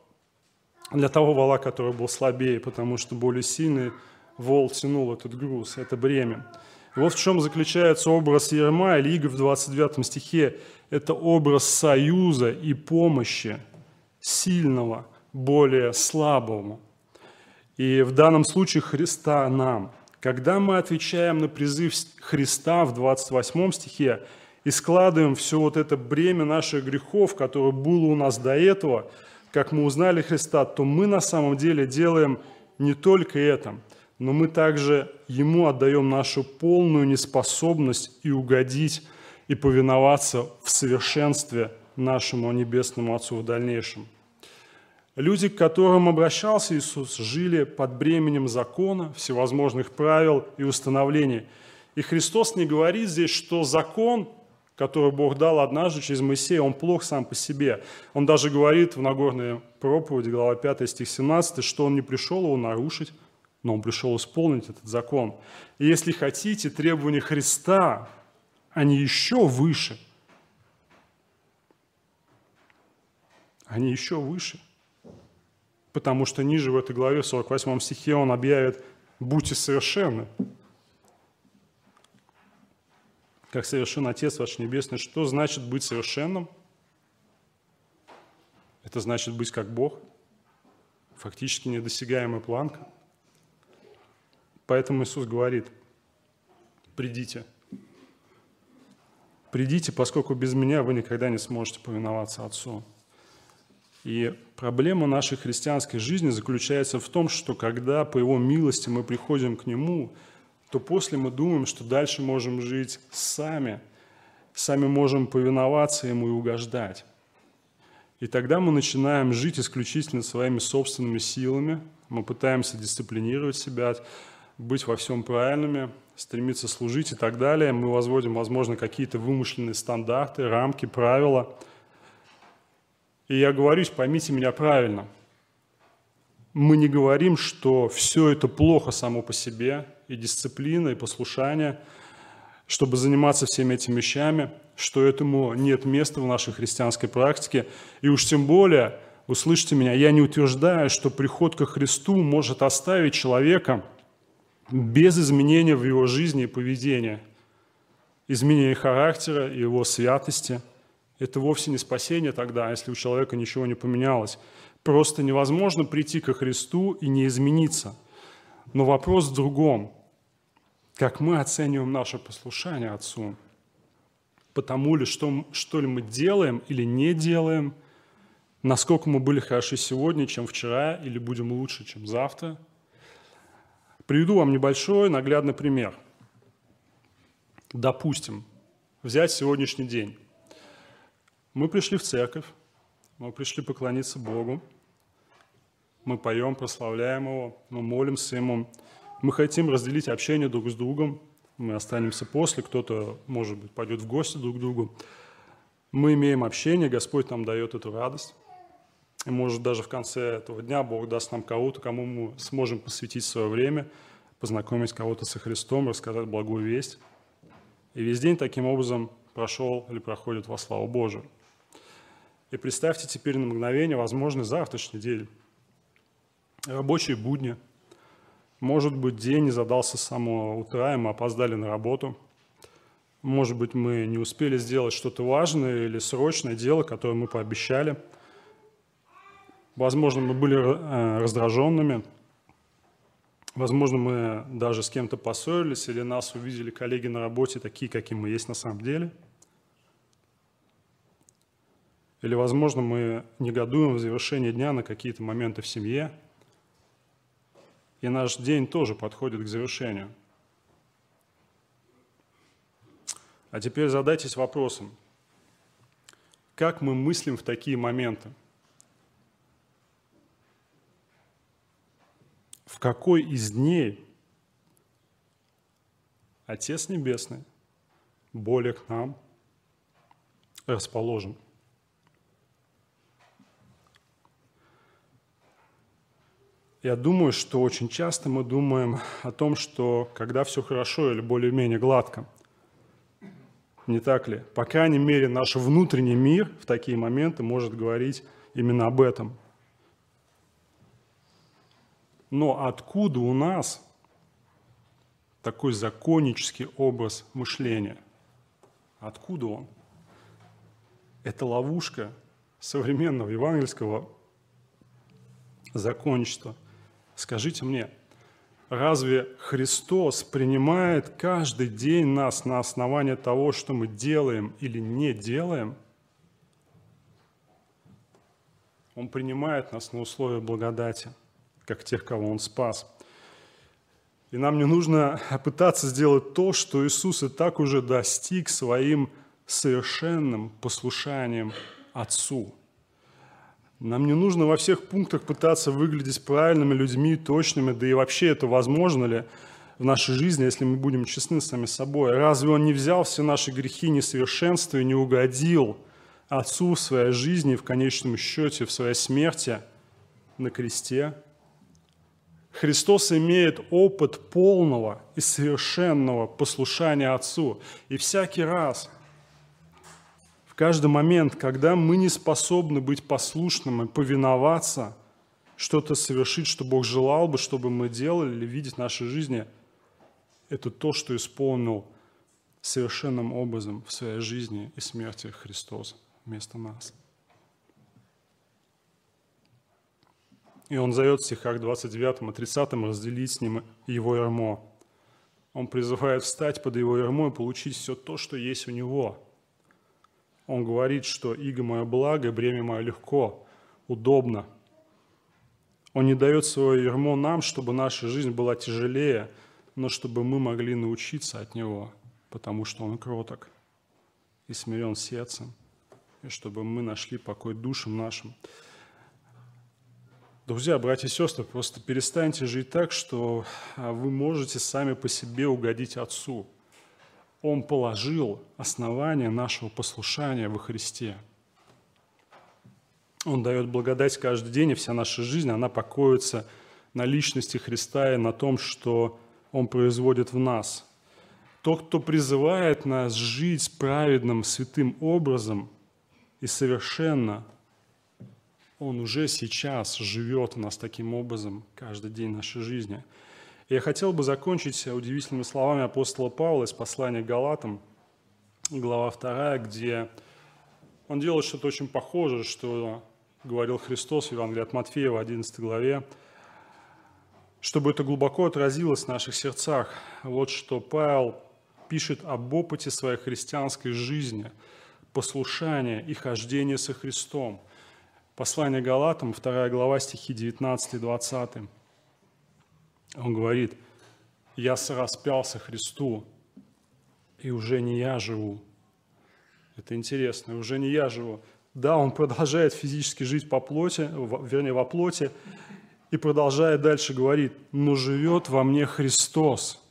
для того вала, который был слабее, потому что более сильный вол тянул этот груз, это бремя. Вот в чем заключается образ Ерма или Иго в 29 стихе. Это образ союза и помощи сильного, более слабому. И в данном случае Христа нам. Когда мы отвечаем на призыв Христа в 28 стихе и складываем все вот это бремя наших грехов, которое было у нас до этого, как мы узнали Христа, то мы на самом деле делаем не только это – но мы также Ему отдаем нашу полную неспособность и угодить, и повиноваться в совершенстве нашему Небесному Отцу в дальнейшем. Люди, к которым обращался Иисус, жили под бременем закона, всевозможных правил и установлений. И Христос не говорит здесь, что закон, который Бог дал однажды через Моисея, он плох сам по себе. Он даже говорит в Нагорной проповеди, глава 5, стих 17, что он не пришел его нарушить, но он пришел исполнить этот закон. И если хотите, требования Христа, они еще выше. Они еще выше. Потому что ниже в этой главе, в 48 стихе, он объявит «Будьте совершенны». Как совершен Отец ваш Небесный. Что значит быть совершенным? Это значит быть как Бог. Фактически недосягаемая планка – Поэтому Иисус говорит, придите. Придите, поскольку без меня вы никогда не сможете повиноваться Отцу. И проблема нашей христианской жизни заключается в том, что когда по Его милости мы приходим к Нему, то после мы думаем, что дальше можем жить сами, сами можем повиноваться Ему и угождать. И тогда мы начинаем жить исключительно своими собственными силами, мы пытаемся дисциплинировать себя, быть во всем правильными, стремиться служить и так далее. Мы возводим, возможно, какие-то вымышленные стандарты, рамки, правила. И я говорю, поймите меня правильно. Мы не говорим, что все это плохо само по себе, и дисциплина, и послушание, чтобы заниматься всеми этими вещами, что этому нет места в нашей христианской практике. И уж тем более, услышьте меня, я не утверждаю, что приход ко Христу может оставить человека – без изменения в его жизни и поведении, изменения характера и его святости. Это вовсе не спасение тогда, если у человека ничего не поменялось. Просто невозможно прийти ко Христу и не измениться. Но вопрос в другом. Как мы оцениваем наше послушание Отцу? Потому ли, что, что ли мы делаем или не делаем? Насколько мы были хороши сегодня, чем вчера, или будем лучше, чем завтра – Приведу вам небольшой наглядный пример. Допустим, взять сегодняшний день. Мы пришли в церковь, мы пришли поклониться Богу, мы поем, прославляем Его, мы молимся Ему, мы хотим разделить общение друг с другом, мы останемся после, кто-то, может быть, пойдет в гости друг к другу. Мы имеем общение, Господь нам дает эту радость. И может даже в конце этого дня Бог даст нам кого-то, кому мы сможем посвятить свое время, познакомить кого-то со Христом, рассказать благую весть. И весь день таким образом прошел или проходит во славу Божию. И представьте теперь на мгновение возможный завтрашний день. рабочие будни. Может быть, день не задался с самого утра, и мы опоздали на работу. Может быть, мы не успели сделать что-то важное или срочное дело, которое мы пообещали. Возможно, мы были э, раздраженными. Возможно, мы даже с кем-то поссорились, или нас увидели коллеги на работе такие, какие мы есть на самом деле – или, возможно, мы негодуем в завершении дня на какие-то моменты в семье, и наш день тоже подходит к завершению. А теперь задайтесь вопросом, как мы мыслим в такие моменты? В какой из дней Отец Небесный более к нам расположен? Я думаю, что очень часто мы думаем о том, что когда все хорошо или более-менее гладко, не так ли? По крайней мере, наш внутренний мир в такие моменты может говорить именно об этом. Но откуда у нас такой законнический образ мышления? Откуда он? Это ловушка современного евангельского законничества – Скажите мне, разве Христос принимает каждый день нас на основании того, что мы делаем или не делаем? Он принимает нас на условия благодати, как тех, кого Он спас. И нам не нужно пытаться сделать то, что Иисус и так уже достиг своим совершенным послушанием Отцу – нам не нужно во всех пунктах пытаться выглядеть правильными людьми, точными, да и вообще это возможно ли в нашей жизни, если мы будем честны с сами собой. Разве Он не взял все наши грехи, несовершенства и не угодил Отцу в своей жизни, в конечном счете, в своей смерти на кресте? Христос имеет опыт полного и совершенного послушания Отцу. И всякий раз – каждый момент, когда мы не способны быть послушными, повиноваться, что-то совершить, что Бог желал бы, чтобы мы делали или видеть в нашей жизни, это то, что исполнил совершенным образом в своей жизни и смерти Христос вместо нас. И он зовет в стихах 29 и 30 разделить с ним его ярмо. Он призывает встать под его ярмо и получить все то, что есть у него – он говорит, что иго мое благо, бремя мое легко, удобно. Он не дает свое ермо нам, чтобы наша жизнь была тяжелее, но чтобы мы могли научиться от Него, потому что Он кроток и смирен сердцем, и чтобы мы нашли покой душам нашим. Друзья, братья и сестры, просто перестаньте жить так, что а, вы можете сами по себе угодить Отцу – он положил основание нашего послушания во Христе. Он дает благодать каждый день, и вся наша жизнь, она покоится на личности Христа и на том, что Он производит в нас. Тот, кто призывает нас жить праведным, святым образом и совершенно, Он уже сейчас живет у нас таким образом каждый день нашей жизни – я хотел бы закончить удивительными словами апостола Павла из послания к Галатам, глава 2, где он делает что-то очень похожее, что говорил Христос в Евангелии от Матфея в 11 главе, чтобы это глубоко отразилось в наших сердцах. Вот что Павел пишет об опыте своей христианской жизни, послушания и хождения со Христом. Послание Галатам, 2 глава, стихи 19 и 20. Он говорит, я распялся Христу, и уже не я живу. Это интересно, уже не я живу. Да, он продолжает физически жить по плоти, вернее, во плоти, и продолжает дальше говорить, но живет во мне Христос.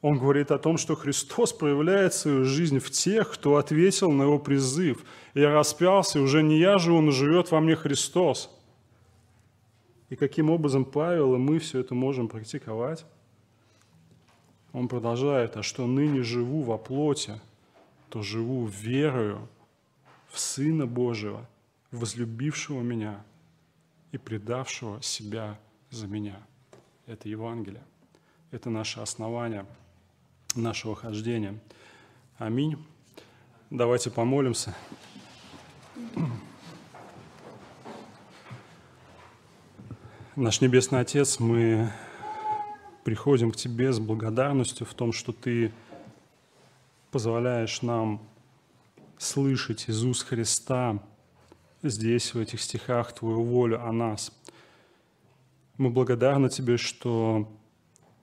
Он говорит о том, что Христос проявляет свою жизнь в тех, кто ответил на его призыв. Я распялся, уже не я живу, но живет во мне Христос. И каким образом Павел и мы все это можем практиковать? Он продолжает, а что ныне живу во плоти, то живу верою в Сына Божьего, возлюбившего меня и предавшего себя за меня. Это Евангелие. Это наше основание нашего хождения. Аминь. Давайте помолимся. Наш Небесный Отец, мы приходим к Тебе с благодарностью в том, что Ты позволяешь нам слышать из уст Христа здесь, в этих стихах, Твою волю о нас. Мы благодарны Тебе, что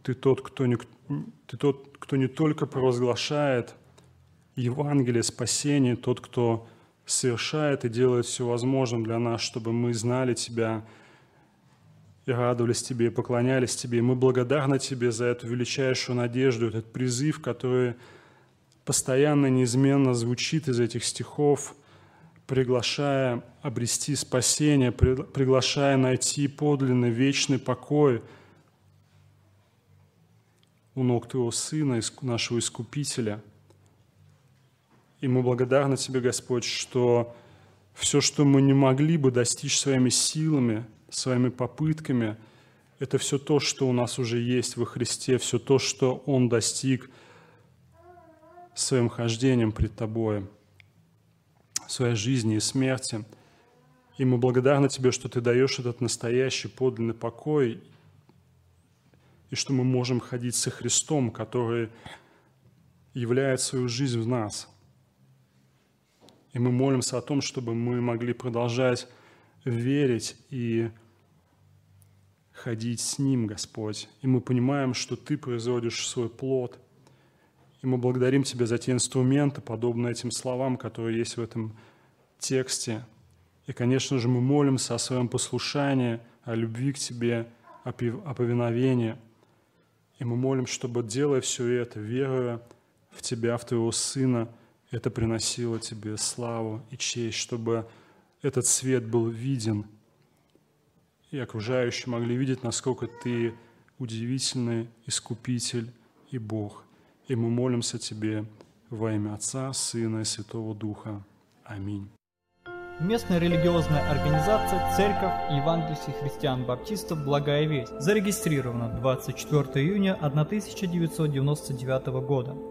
Ты тот, кто не, ты тот, кто не только провозглашает Евангелие спасения, тот, кто совершает и делает все возможное для нас, чтобы мы знали Тебя и радовались Тебе, и поклонялись Тебе. И мы благодарны Тебе за эту величайшую надежду, этот призыв, который постоянно, неизменно звучит из этих стихов, приглашая обрести спасение, приглашая найти подлинный вечный покой у ног Твоего Сына, нашего Искупителя. И мы благодарны Тебе, Господь, что все, что мы не могли бы достичь своими силами, своими попытками, это все то, что у нас уже есть во Христе, все то, что Он достиг – своим хождением пред Тобой, своей жизни и смерти. И мы благодарны Тебе, что Ты даешь этот настоящий подлинный покой, и что мы можем ходить со Христом, который являет свою жизнь в нас. И мы молимся о том, чтобы мы могли продолжать верить и ходить с Ним, Господь. И мы понимаем, что Ты производишь свой плод – и мы благодарим Тебя за те инструменты, подобные этим словам, которые есть в этом тексте. И, конечно же, мы молимся о своем послушании, о любви к Тебе, о повиновении. И мы молим, чтобы, делая все это, веруя в Тебя, в Твоего Сына, это приносило Тебе славу и честь, чтобы этот свет был виден, и окружающие могли видеть, насколько Ты удивительный Искупитель и Бог – и мы молимся Тебе во имя Отца, Сына и Святого Духа. Аминь. Местная религиозная организация Церковь Евангельских христиан-баптистов «Благая весть» зарегистрирована 24 июня 1999 года.